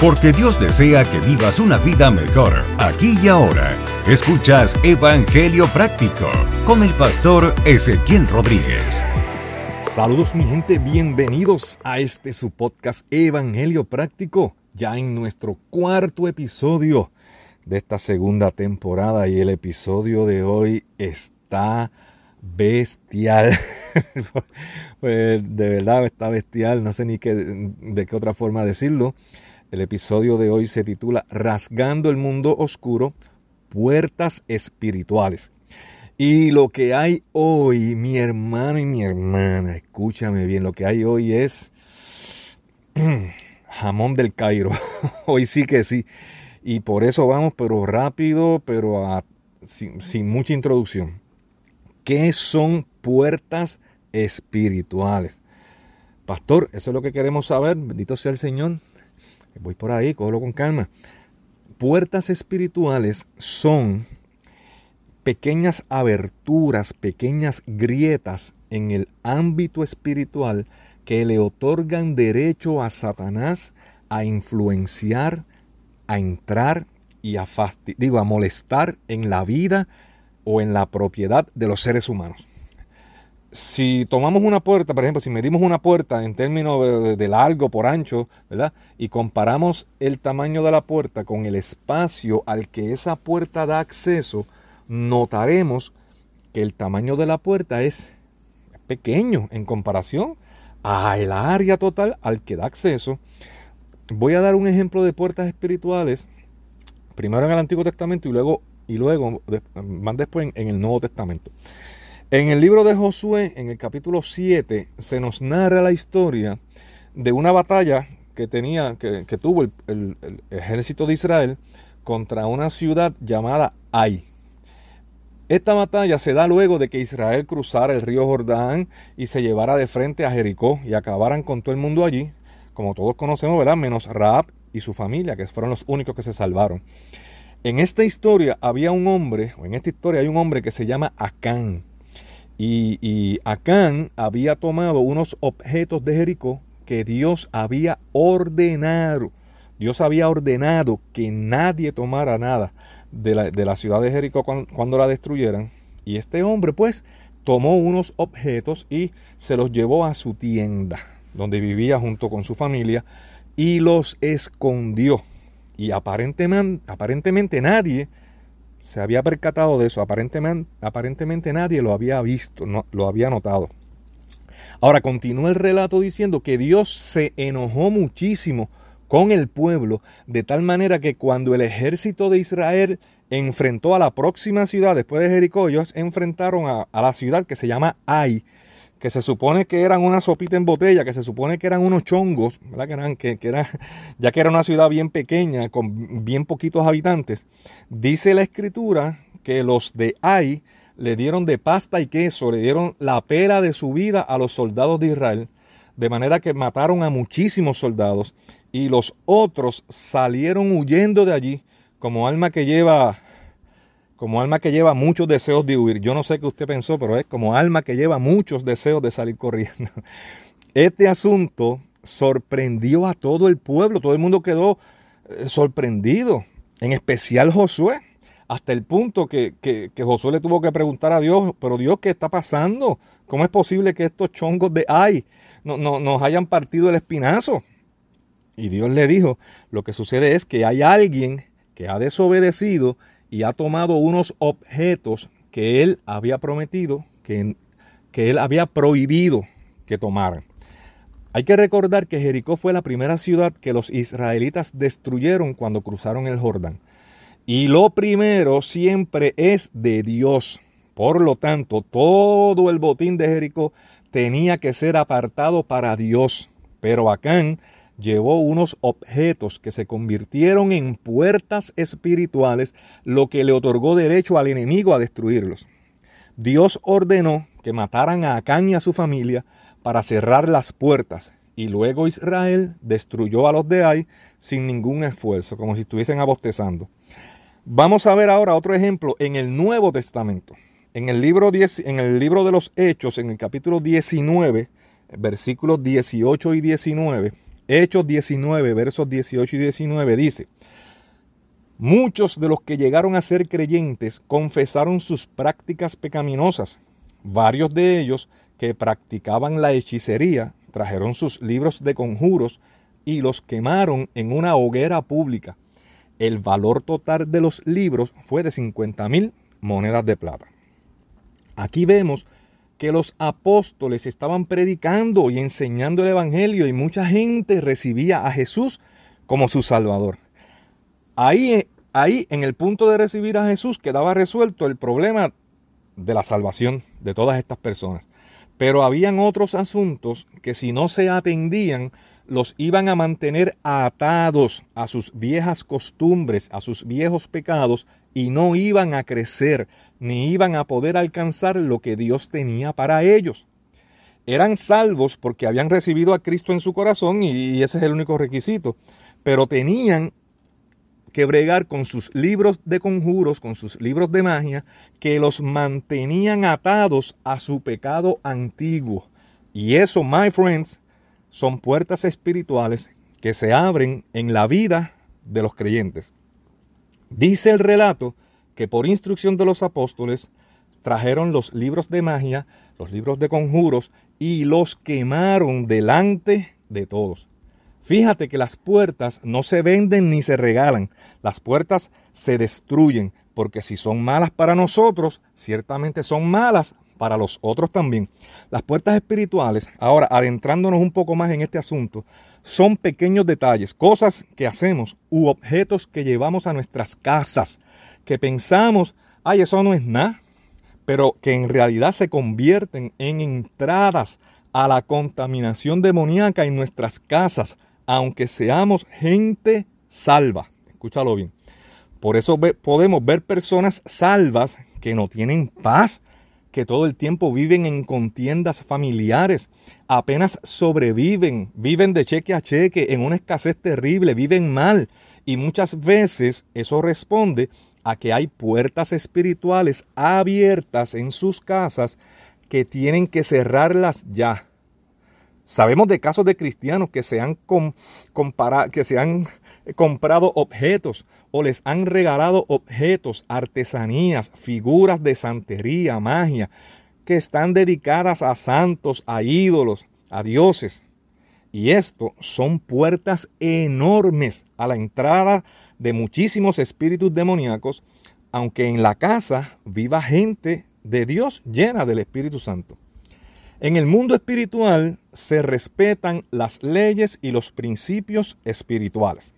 Porque Dios desea que vivas una vida mejor, aquí y ahora. Escuchas Evangelio Práctico con el pastor Ezequiel Rodríguez. Saludos mi gente, bienvenidos a este su podcast Evangelio Práctico, ya en nuestro cuarto episodio de esta segunda temporada y el episodio de hoy está bestial. pues de verdad está bestial, no sé ni qué, de qué otra forma decirlo. El episodio de hoy se titula Rasgando el mundo oscuro, puertas espirituales. Y lo que hay hoy, mi hermano y mi hermana, escúchame bien, lo que hay hoy es jamón del Cairo. hoy sí que sí. Y por eso vamos, pero rápido, pero sin, sin mucha introducción. ¿Qué son puertas espirituales? Pastor, eso es lo que queremos saber. Bendito sea el Señor. Voy por ahí, cógelo con calma. Puertas espirituales son pequeñas aberturas, pequeñas grietas en el ámbito espiritual que le otorgan derecho a Satanás a influenciar, a entrar y a, digo, a molestar en la vida o en la propiedad de los seres humanos si tomamos una puerta, por ejemplo, si medimos una puerta en términos de, largo por ancho, ¿verdad? Y comparamos el tamaño de la puerta con el espacio al que esa puerta da acceso, notaremos que el tamaño de la puerta es pequeño en comparación al área total al que da acceso. Voy a dar un ejemplo de puertas espirituales, primero en el Antiguo Testamento y luego, y luego más después en el Nuevo Testamento. En el libro de Josué, en el capítulo 7, se nos narra la historia de una batalla que tenía, que, tuvo el, ejército de Israel contra una ciudad llamada Ai. Esta batalla se da luego de que Israel cruzara el río Jordán y se llevara de frente a Jericó y acabaran con todo el mundo allí, como todos conocemos, ¿verdad? Menos Raab y su familia, que fueron los únicos que se salvaron. En esta historia había un hombre, o en esta historia hay un hombre que se llama Acán. Y, Acán había tomado unos objetos de Jericó que Dios había ordenado. Dios había ordenado que nadie tomara nada de la, ciudad de Jericó cuando, cuando, la destruyeran. Y este hombre pues tomó unos objetos y se los llevó a su tienda, donde vivía junto con su familia, y los escondió. Y aparentemente, aparentemente nadie se había percatado de eso. Aparentemente, aparentemente nadie lo había visto, no, lo había notado. Ahora continúa el relato diciendo que Dios se enojó muchísimo con el pueblo, de tal manera que cuando el ejército de Israel enfrentó a la próxima ciudad después de Jericó, ellos enfrentaron a, a la ciudad que se llama Ai, que se supone que eran una sopita en botella, que se supone que eran unos chongos. Que eran, que, ya que era una ciudad bien pequeña, con bien poquitos habitantes, dice la escritura que los de Ai le dieron de pasta y queso, le dieron la pera de su vida a los soldados de Israel, de manera que mataron a muchísimos soldados y los otros salieron huyendo de allí como alma que lleva como alma que lleva muchos deseos de huir. Yo no sé qué usted pensó, pero es como alma que lleva muchos deseos de salir corriendo. Este asunto sorprendió a todo el pueblo, todo el mundo quedó eh, sorprendido, en especial Josué, hasta el punto que, Josué le tuvo que preguntar a Dios, pero Dios, ¿qué está pasando? ¿Cómo es posible que estos chongos de ay no, no, nos hayan partido el espinazo? Y Dios le dijo, lo que sucede es que hay alguien que ha desobedecido y ha tomado unos objetos que él había prometido, que, que él había prohibido que tomaran. Hay que recordar que Jericó fue la primera ciudad que los israelitas destruyeron cuando cruzaron el Jordán. Y lo primero siempre es de Dios. Por lo tanto, todo el botín de Jericó tenía que ser apartado para Dios. Pero Acán llevó unos objetos que se convirtieron en puertas espirituales, lo que le otorgó derecho al enemigo a destruirlos. Dios ordenó que mataran a Acán y a su familia para cerrar las puertas, y luego Israel destruyó a los de Ai sin ningún esfuerzo, como si estuviesen abostezando. Vamos a ver ahora otro ejemplo en el Nuevo Testamento. En el libro, en el libro de los Hechos, en el capítulo 19, versículos 18 y 19, Hechos 19, versos 18 y 19 dice, Muchos de los que llegaron a ser creyentes confesaron sus prácticas pecaminosas. Varios de ellos que practicaban la hechicería trajeron sus libros de conjuros y los quemaron en una hoguera pública. El valor total de los libros fue de 50 mil monedas de plata. Aquí vemos que los apóstoles estaban predicando y enseñando el Evangelio y mucha gente recibía a Jesús como su Salvador. Ahí, ahí en el punto de recibir a Jesús quedaba resuelto el problema de la salvación de todas estas personas. Pero habían otros asuntos que si no se atendían, los iban a mantener atados a sus viejas costumbres, a sus viejos pecados, y no iban a crecer, ni iban a poder alcanzar lo que Dios tenía para ellos. Eran salvos porque habían recibido a Cristo en su corazón y ese es el único requisito, pero tenían que bregar con sus libros de conjuros, con sus libros de magia, que los mantenían atados a su pecado antiguo. Y eso, my friends, son puertas espirituales que se abren en la vida de los creyentes. Dice el relato que por instrucción de los apóstoles trajeron los libros de magia, los libros de conjuros y los quemaron delante de todos. Fíjate que las puertas no se venden ni se regalan, las puertas se destruyen, porque si son malas para nosotros, ciertamente son malas para los otros también. Las puertas espirituales, ahora adentrándonos un poco más en este asunto, son pequeños detalles, cosas que hacemos u objetos que llevamos a nuestras casas, que pensamos, ay, eso no es nada, pero que en realidad se convierten en entradas a la contaminación demoníaca en nuestras casas, aunque seamos gente salva. Escúchalo bien. Por eso podemos ver personas salvas que no tienen paz, que todo el tiempo viven en contiendas familiares, apenas sobreviven, viven de cheque a cheque, en una escasez terrible, viven mal. Y muchas veces eso responde a que hay puertas espirituales abiertas en sus casas que tienen que cerrarlas ya. Sabemos de casos de cristianos que se han, que se han comprado objetos o les han regalado objetos, artesanías, figuras de santería, magia, que están dedicadas a santos, a ídolos, a dioses. Y esto son puertas enormes a la entrada de muchísimos espíritus demoníacos, aunque en la casa viva gente de Dios llena del Espíritu Santo. En el mundo espiritual se respetan las leyes y los principios espirituales.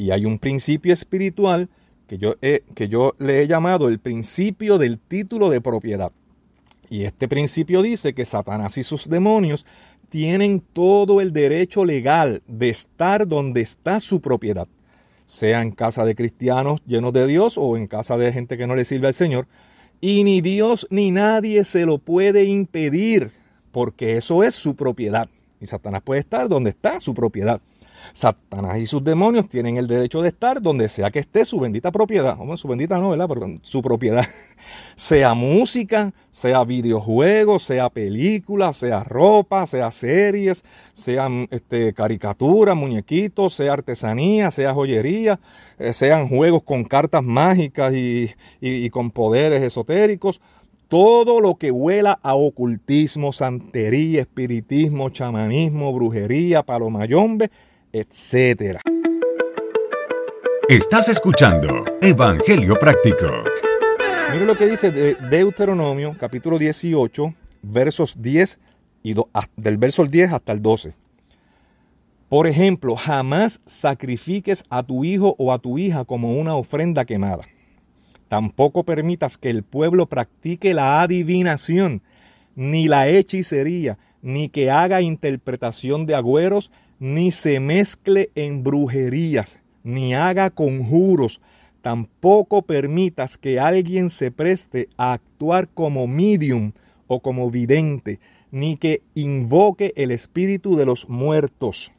Y hay un principio espiritual que yo, que yo le he llamado el principio del título de propiedad. Y este principio dice que Satanás y sus demonios tienen todo el derecho legal de estar donde está su propiedad, sea en casa de cristianos llenos de Dios o en casa de gente que no le sirve al Señor. Y ni Dios ni nadie se lo puede impedir, porque eso es su propiedad. Y Satanás puede estar donde está su propiedad. Satanás y sus demonios tienen el derecho de estar donde sea que esté su bendita propiedad. su bendita no, ¿verdad? Pero su propiedad. sea música, sea videojuegos, sea películas, sea ropa, sea series, sean este, caricaturas, muñequitos, sea artesanía, sea joyería, eh, sean juegos con cartas mágicas y, y con poderes esotéricos todo lo que huela a ocultismo, santería, espiritismo, chamanismo, brujería, palomayombe, etcétera. Estás escuchando Evangelio Práctico. Mira lo que dice de Deuteronomio, capítulo 18, versos 10 y del verso 10 hasta el 12. Por ejemplo, jamás sacrifiques a tu hijo o a tu hija como una ofrenda quemada. Tampoco permitas que el pueblo practique la adivinación, ni la hechicería, ni que haga interpretación de agüeros, ni se mezcle en brujerías, ni haga conjuros, tampoco permitas que alguien se preste a actuar como medium o como vidente, ni que invoque el espíritu de los muertos.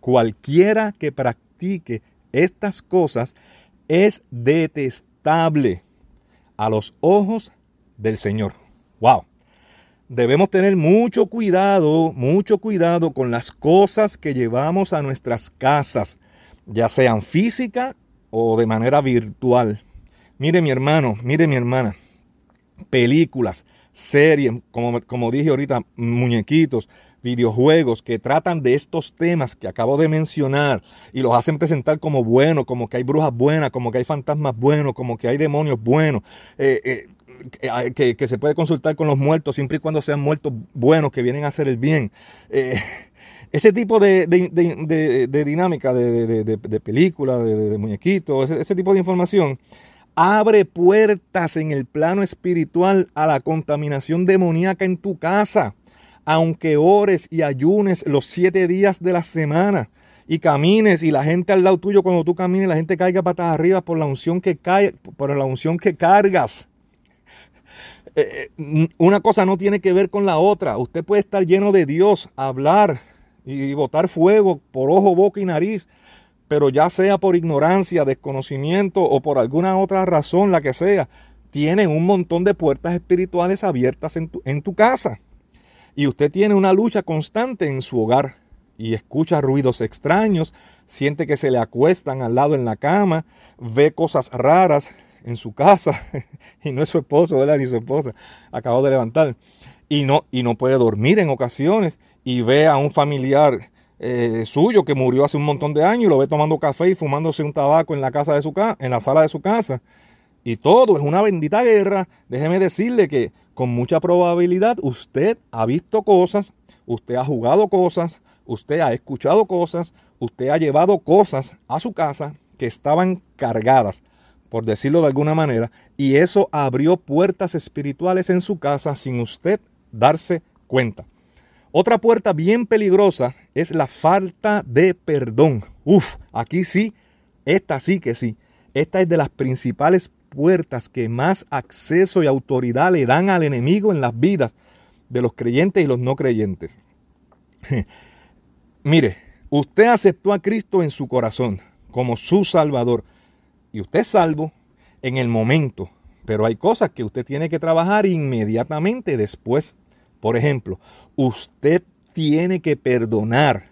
Cualquiera que practique estas cosas es detestable a los ojos del Señor. Wow. Debemos tener mucho cuidado, mucho cuidado con las cosas que llevamos a nuestras casas, ya sean física o de manera virtual. Mire mi hermano, mire mi hermana, películas, series, como, como dije ahorita, muñequitos, videojuegos que tratan de estos temas que acabo de mencionar y los hacen presentar como buenos, como que hay brujas buenas, como que hay fantasmas buenos, como que hay demonios buenos, eh, eh, que, se puede consultar con los muertos siempre y cuando sean muertos buenos que vienen a hacer el bien. Eh, ese tipo de, dinámica de, película, de, muñequitos, ese tipo de información abre puertas en el plano espiritual a la contaminación demoníaca en tu casa aunque ores y ayunes los siete días de la semana y camines y la gente al lado tuyo cuando tú camines, la gente caiga patas arriba por la unción que cae, por la unción que cargas. Eh, eh, una cosa no tiene que ver con la otra. Usted puede estar lleno de Dios, hablar y botar fuego por ojo, boca y nariz, pero ya sea por ignorancia, desconocimiento o por alguna otra razón, la que sea, tienen un montón de puertas espirituales abiertas en tu casa y usted tiene una lucha constante en su hogar y escucha ruidos extraños, siente que se le acuestan al lado en la cama, ve cosas raras en su casa y no es su esposo, ¿verdad? Ni su esposa, acabó de levantar y no, y no puede dormir en ocasiones y ve a un familiar eh, suyo que murió hace un montón de años y lo ve tomando café y fumándose un tabaco en la casa de su en la sala de su casa y todo es una bendita guerra, déjeme decirle que con mucha probabilidad usted ha visto cosas, usted ha jugado cosas, usted ha escuchado cosas, usted ha llevado cosas a su casa que estaban cargadas, por decirlo de alguna manera, y eso abrió puertas espirituales en su casa sin usted darse cuenta. Otra puerta bien peligrosa es la falta de perdón. Uf, aquí sí, esta sí que sí. Esta es de las principales puertas que más acceso y autoridad le dan al enemigo en las vidas de los creyentes y los no creyentes. Mire, usted aceptó a Cristo en su corazón como su Salvador y usted es salvo en el momento, pero hay cosas que usted tiene que trabajar inmediatamente después. Por ejemplo, usted tiene que perdonar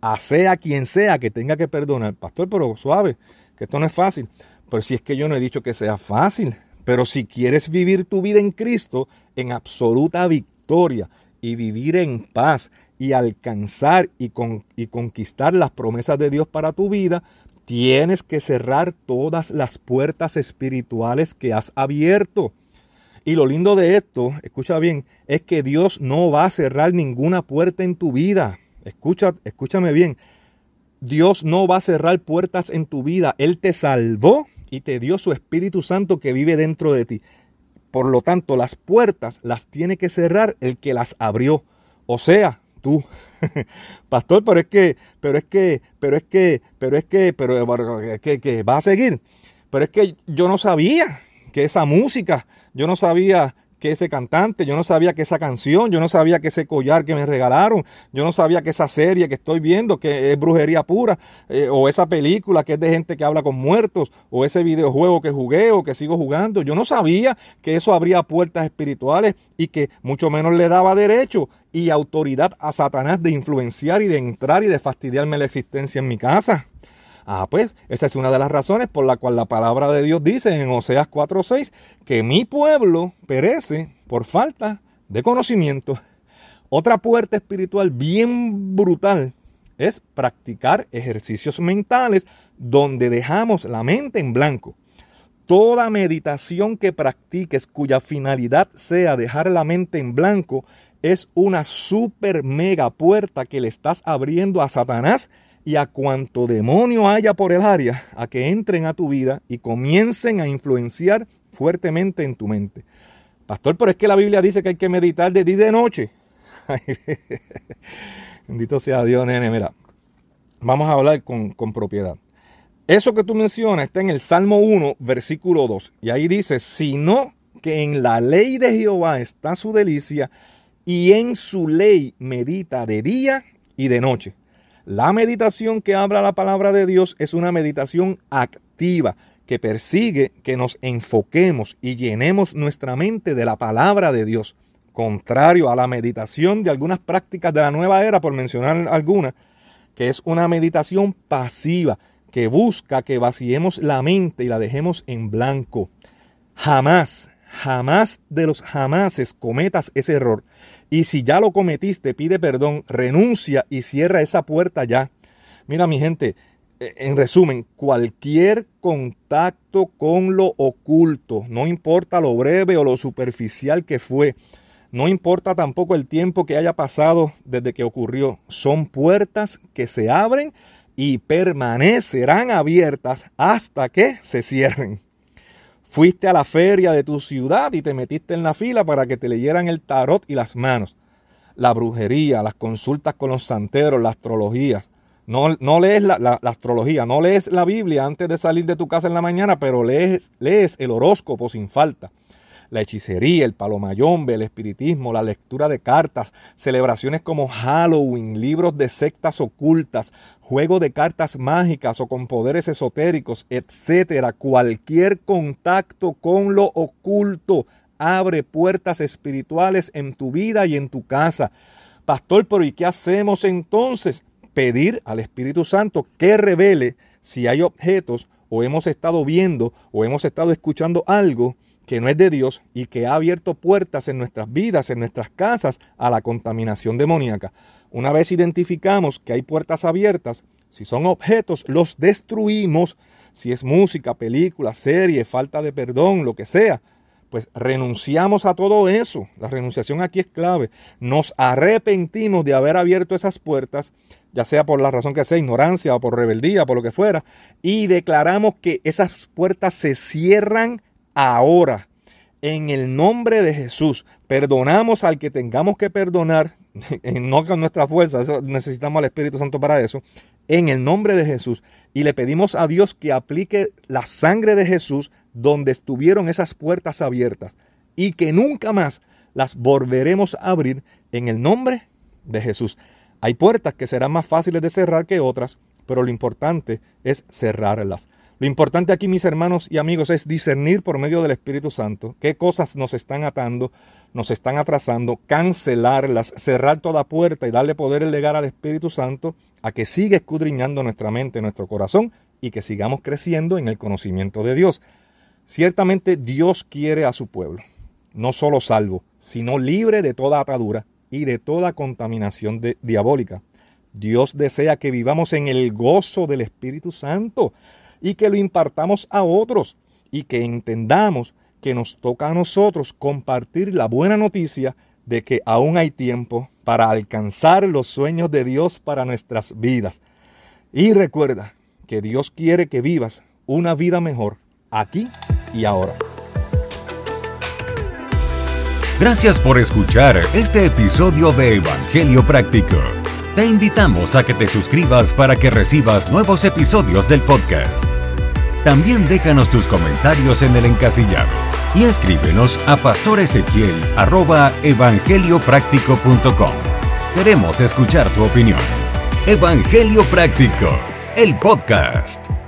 a sea quien sea que tenga que perdonar. Pastor, pero suave, que esto no es fácil. Pero si es que yo no he dicho que sea fácil. Pero si quieres vivir tu vida en Cristo en absoluta victoria y vivir en paz y alcanzar y, y conquistar las promesas de Dios para tu vida, tienes que cerrar todas las puertas espirituales que has abierto. Y lo lindo de esto, escucha bien, es que Dios no va a cerrar ninguna puerta en tu vida. Escucha, escúchame bien. Dios no va a cerrar puertas en tu vida. Él te salvó y te dio su Espíritu Santo que vive dentro de ti. Por lo tanto, las puertas las tiene que cerrar el que las abrió. O sea, tú. Pastor, pero es que, pero es que, pero es que, pero es que, pero es que, va a seguir. Pero es que yo no sabía que esa música, yo no sabía que ese cantante, yo no sabía que esa canción, yo no sabía que ese collar que me regalaron, yo no sabía que esa serie que estoy viendo, que es brujería pura, eh, o esa película que es de gente que habla con muertos, o ese videojuego que jugué o que sigo jugando, yo no sabía que eso abría puertas espirituales y que mucho menos le daba derecho y autoridad a Satanás de influenciar y de entrar y de fastidiarme la existencia en mi casa. Ah, pues esa es una de las razones por la cual la palabra de Dios dice en Oseas 4:6 que mi pueblo perece por falta de conocimiento. Otra puerta espiritual bien brutal es practicar ejercicios mentales donde dejamos la mente en blanco. Toda meditación que practiques cuya finalidad sea dejar la mente en blanco es una super mega puerta que le estás abriendo a Satanás y a cuanto demonio haya por el área, a que entren a tu vida y comiencen a influenciar fuertemente en tu mente. Pastor, pero es que la Biblia dice que hay que meditar de día y de noche. Bendito sea Dios, nene. Mira, vamos a hablar con, con propiedad. Eso que tú mencionas está en el Salmo 1, versículo 2. Y ahí dice, sino que en la ley de Jehová está su delicia y en su ley medita de día y de noche. La meditación que habla la palabra de Dios es una meditación activa que persigue que nos enfoquemos y llenemos nuestra mente de la palabra de Dios. contrario a la meditación de algunas prácticas de la nueva era, por mencionar algunas, que es una meditación pasiva que busca que vaciemos la mente y la dejemos en blanco. Jamás, jamás de los jamases cometas ese error. Y si ya lo cometiste, pide perdón, renuncia y cierra esa puerta ya. Mira mi gente, eh, en resumen, cualquier contacto con lo oculto, no importa lo breve o lo superficial que fue, no importa tampoco el tiempo que haya pasado desde que ocurrió, son puertas que se abren y permanecerán abiertas hasta que se cierren. Fuiste a la feria de tu ciudad y te metiste en la fila para que te leyeran el tarot y las manos. La brujería, las consultas con los santeros, las astrologías. No, no lees la, astrología, no lees la Biblia antes de salir de tu casa en la mañana, pero lees, lees el horóscopo sin falta la hechicería, el palomayombe, el espiritismo, la lectura de cartas, celebraciones como Halloween, libros de sectas ocultas, juego de cartas mágicas o con poderes esotéricos, etcétera. Cualquier contacto con lo oculto abre puertas espirituales en tu vida y en tu casa. Pastor, pero ¿y qué hacemos entonces? Pedir al Espíritu Santo que revele si hay objetos o hemos estado viendo o hemos estado escuchando algo que no es de Dios y que ha abierto puertas en nuestras vidas, en nuestras casas, a la contaminación demoníaca. Una vez identificamos que hay puertas abiertas, si son objetos, los destruimos. Si es música, película, serie, falta de perdón, lo que sea, pues renunciamos a todo eso. La renunciación aquí es clave. Nos arrepentimos de haber abierto esas puertas, ya sea por la razón que sea, ignorancia o por rebeldía, por lo que fuera, y declaramos que esas puertas se cierran ahora. En el nombre de Jesús, perdonamos al que tengamos que perdonar, no con nuestra fuerza, necesitamos al Espíritu Santo para eso, en el nombre de Jesús. Y le pedimos a Dios que aplique la sangre de Jesús donde estuvieron esas puertas abiertas y que nunca más las volveremos a abrir en el nombre de Jesús. Hay puertas que serán más fáciles de cerrar que otras, pero lo importante es cerrarlas. Lo importante aquí, mis hermanos y amigos, es discernir por medio del Espíritu Santo qué cosas nos están atando, nos están atrasando, cancelarlas, cerrar toda puerta y darle poder legar al Espíritu Santo a que siga escudriñando nuestra mente, nuestro corazón y que sigamos creciendo en el conocimiento de Dios. Ciertamente Dios quiere a su pueblo, no solo salvo, sino libre de toda atadura y de toda contaminación diabólica. Dios desea que vivamos en el gozo del Espíritu Santo y que lo impartamos a otros y que entendamos que nos toca a nosotros compartir la buena noticia de que aún hay tiempo para alcanzar los sueños de Dios para nuestras vidas. Y recuerda que Dios quiere que vivas una vida mejor aquí y ahora. Gracias por escuchar este episodio de Evangelio Práctico. Te invitamos a que te suscribas para que recibas nuevos episodios del podcast. También déjanos tus comentarios en el encasillado y escríbenos a pastoresequiel.evangeliopráctico.com. Queremos escuchar tu opinión. Evangelio Práctico, el podcast.